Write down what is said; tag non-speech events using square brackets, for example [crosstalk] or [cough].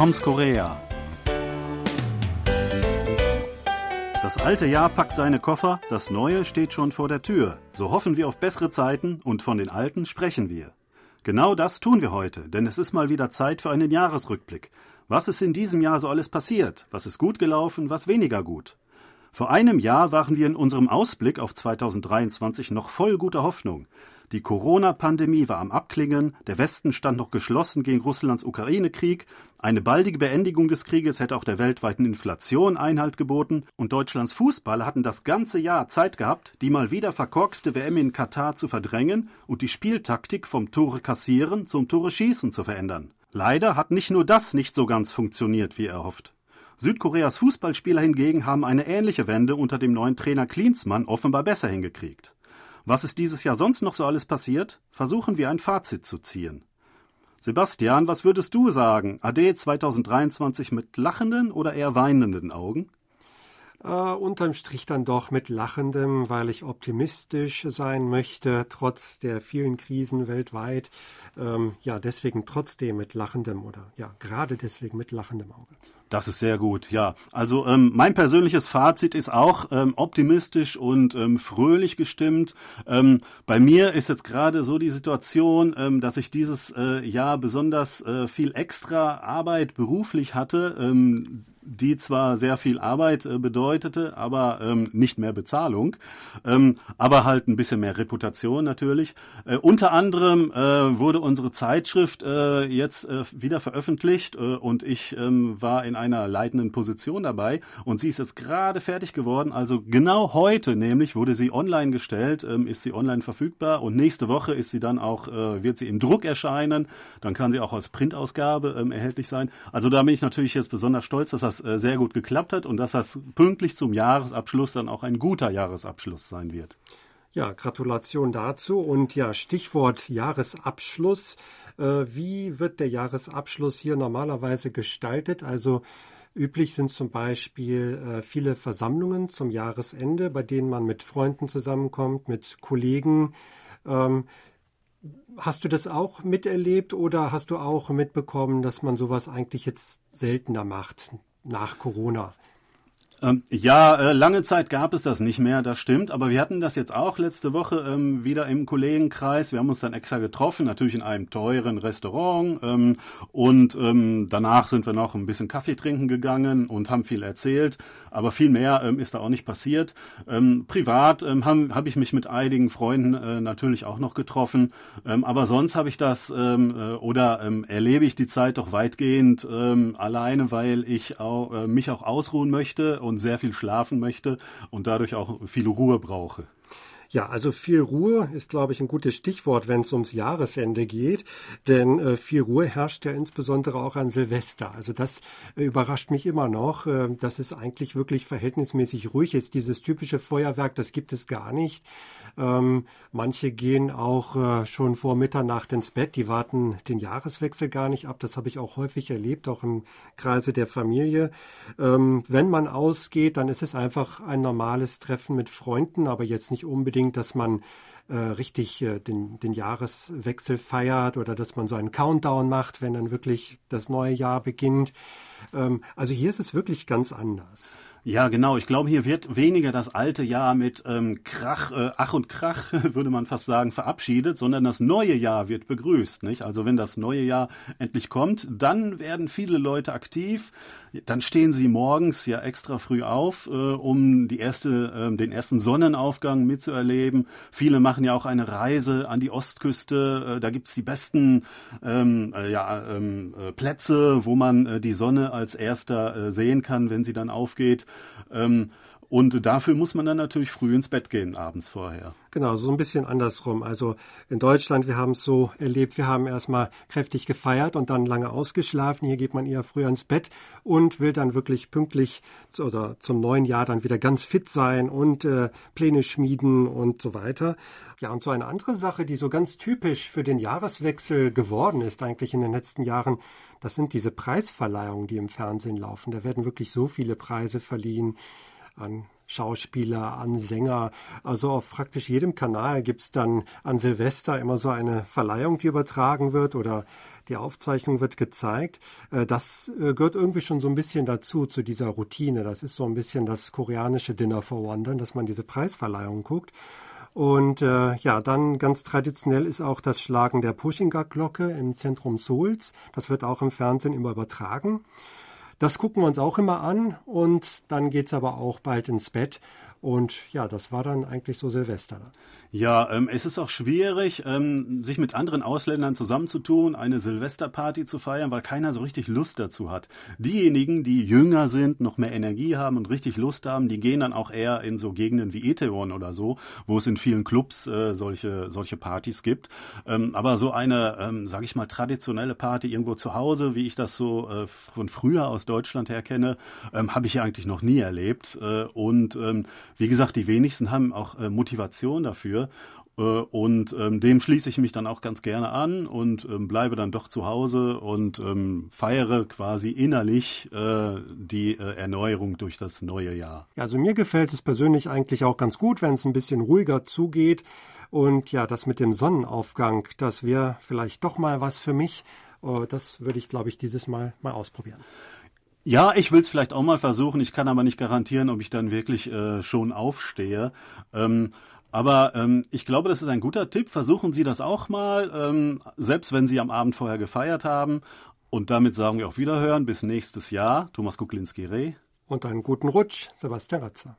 comes Korea. Das alte Jahr packt seine Koffer, das neue steht schon vor der Tür. So hoffen wir auf bessere Zeiten und von den alten sprechen wir. Genau das tun wir heute, denn es ist mal wieder Zeit für einen Jahresrückblick. Was ist in diesem Jahr so alles passiert? Was ist gut gelaufen, was weniger gut? Vor einem Jahr waren wir in unserem Ausblick auf 2023 noch voll guter Hoffnung. Die Corona-Pandemie war am Abklingen, der Westen stand noch geschlossen gegen Russlands Ukraine-Krieg, eine baldige Beendigung des Krieges hätte auch der weltweiten Inflation Einhalt geboten und Deutschlands Fußballer hatten das ganze Jahr Zeit gehabt, die mal wieder verkorkste WM in Katar zu verdrängen und die Spieltaktik vom Tore kassieren zum Tore schießen zu verändern. Leider hat nicht nur das nicht so ganz funktioniert, wie erhofft. Südkoreas Fußballspieler hingegen haben eine ähnliche Wende unter dem neuen Trainer Klinsmann offenbar besser hingekriegt. Was ist dieses Jahr sonst noch so alles passiert? Versuchen wir ein Fazit zu ziehen. Sebastian, was würdest du sagen? AD 2023 mit lachenden oder eher weinenden Augen? Äh, unterm Strich dann doch mit lachendem, weil ich optimistisch sein möchte, trotz der vielen Krisen weltweit. Ähm, ja, deswegen trotzdem mit lachendem oder ja, gerade deswegen mit lachendem Auge. Das ist sehr gut, ja. Also ähm, mein persönliches Fazit ist auch ähm, optimistisch und ähm, fröhlich gestimmt. Ähm, bei mir ist jetzt gerade so die Situation, ähm, dass ich dieses äh, Jahr besonders äh, viel extra Arbeit beruflich hatte. Ähm, die zwar sehr viel Arbeit äh, bedeutete, aber nicht mehr Bezahlung, aber halt ein bisschen mehr Reputation natürlich. Äh, unter anderem äh, wurde unsere Zeitschrift jetzt wieder veröffentlicht und ich war in einer leitenden Position dabei und sie ist jetzt gerade fertig geworden. Also genau heute nämlich wurde sie online gestellt, ähm, ist sie online verfügbar und nächste Woche ist sie dann auch, äh, wird sie im Druck erscheinen. Dann kann sie auch als Printausgabe ähm, erhältlich sein. Also da bin ich natürlich jetzt besonders stolz, dass das äh, sehr gut geklappt hat und dass das pünktlich zum Jahresabschluss dann auch ein guter Jahresabschluss sein wird. Ja, Gratulation dazu. Und ja, Stichwort Jahresabschluss. Äh, wie wird der Jahresabschluss hier normalerweise gestaltet? Also üblich sind zum Beispiel äh, viele Versammlungen zum Jahresende, bei denen man mit Freunden zusammenkommt, mit Kollegen. Ähm, Hast du das auch miterlebt oder hast du auch mitbekommen, dass man sowas eigentlich jetzt seltener macht nach Corona? Ähm, ja, äh, lange Zeit gab es das nicht mehr, das stimmt. Aber wir hatten das jetzt auch letzte Woche ähm, wieder im Kollegenkreis. Wir haben uns dann extra getroffen, natürlich in einem teuren Restaurant. Ähm, und ähm, danach sind wir noch ein bisschen Kaffee trinken gegangen und haben viel erzählt. Aber viel mehr ähm, ist da auch nicht passiert. Ähm, privat habe hab ich mich mit einigen Freunden äh, natürlich auch noch getroffen. Aber sonst habe ich das äh, oder erlebe ich die Zeit doch weitgehend alleine, weil ich auch, äh, mich auch ausruhen möchte und sehr viel schlafen möchte und dadurch auch viel Ruhe brauche. Ja, also viel Ruhe ist, glaube ich, ein gutes Stichwort, wenn es ums Jahresende geht. Denn äh, viel Ruhe herrscht ja insbesondere auch an Silvester. Also das äh, überrascht mich immer noch, äh, dass es eigentlich wirklich verhältnismäßig ruhig ist. Dieses typische Feuerwerk, das gibt es gar nicht. Ähm, manche gehen auch äh, schon vor Mitternacht ins Bett, die warten den Jahreswechsel gar nicht ab. Das habe ich auch häufig erlebt, auch im Kreise der Familie. Ähm, wenn man ausgeht, dann ist es einfach ein normales Treffen mit Freunden, aber jetzt nicht unbedingt, dass man äh, richtig äh, den, den Jahreswechsel feiert oder dass man so einen Countdown macht, wenn dann wirklich das neue Jahr beginnt. Ähm, also hier ist es wirklich ganz anders. Ja, genau. Ich glaube, hier wird weniger das alte Jahr mit ähm, Krach, äh, Ach und Krach, [laughs] würde man fast sagen, verabschiedet, sondern das neue Jahr wird begrüßt. Nicht? Also wenn das neue Jahr endlich kommt, dann werden viele Leute aktiv. Dann stehen sie morgens ja extra früh auf, äh, um die erste, äh, den ersten Sonnenaufgang mitzuerleben. Viele machen ja auch eine Reise an die Ostküste. Äh, da gibt's die besten ähm, äh, ja, ähm, äh, Plätze, wo man äh, die Sonne als erster äh, sehen kann, wenn sie dann aufgeht. Ähm, und dafür muss man dann natürlich früh ins Bett gehen, abends vorher. Genau, so ein bisschen andersrum. Also in Deutschland, wir haben es so erlebt, wir haben erstmal kräftig gefeiert und dann lange ausgeschlafen. Hier geht man eher früher ins Bett und will dann wirklich pünktlich oder zum neuen Jahr dann wieder ganz fit sein und äh, Pläne schmieden und so weiter. Ja, und so eine andere Sache, die so ganz typisch für den Jahreswechsel geworden ist eigentlich in den letzten Jahren, das sind diese Preisverleihungen, die im Fernsehen laufen. Da werden wirklich so viele Preise verliehen an Schauspieler, an Sänger. Also auf praktisch jedem Kanal gibt es dann an Silvester immer so eine Verleihung, die übertragen wird oder die Aufzeichnung wird gezeigt. Äh, das äh, gehört irgendwie schon so ein bisschen dazu, zu dieser Routine. Das ist so ein bisschen das koreanische Dinner for Wonder, dass man diese Preisverleihung guckt. Und äh, ja, dann ganz traditionell ist auch das Schlagen der Pushinga-Glocke im Zentrum Seouls. Das wird auch im Fernsehen immer übertragen. Das gucken wir uns auch immer an und dann geht's aber auch bald ins Bett. Und ja, das war dann eigentlich so Silvester. Ja, ähm, es ist auch schwierig, ähm, sich mit anderen Ausländern zusammenzutun, eine Silvesterparty zu feiern, weil keiner so richtig Lust dazu hat. Diejenigen, die jünger sind, noch mehr Energie haben und richtig Lust haben, die gehen dann auch eher in so Gegenden wie Etaewon oder so, wo es in vielen Clubs äh, solche, solche Partys gibt. Ähm, aber so eine, ähm, sage ich mal, traditionelle Party irgendwo zu Hause, wie ich das so äh, von früher aus Deutschland her kenne, ähm, habe ich ja eigentlich noch nie erlebt. Äh, und ähm, wie gesagt, die wenigsten haben auch äh, Motivation dafür. Äh, und ähm, dem schließe ich mich dann auch ganz gerne an und ähm, bleibe dann doch zu Hause und ähm, feiere quasi innerlich äh, die äh, Erneuerung durch das neue Jahr. Ja, also mir gefällt es persönlich eigentlich auch ganz gut, wenn es ein bisschen ruhiger zugeht. Und ja, das mit dem Sonnenaufgang, das wäre vielleicht doch mal was für mich. Äh, das würde ich, glaube ich, dieses Mal mal ausprobieren. Ja, ich will es vielleicht auch mal versuchen. Ich kann aber nicht garantieren, ob ich dann wirklich äh, schon aufstehe. Ähm, aber ähm, ich glaube, das ist ein guter Tipp. Versuchen Sie das auch mal, ähm, selbst wenn Sie am Abend vorher gefeiert haben. Und damit sagen wir auf Wiederhören. Bis nächstes Jahr. Thomas Kuklinski-Reh. Und einen guten Rutsch, Sebastian Ratzer.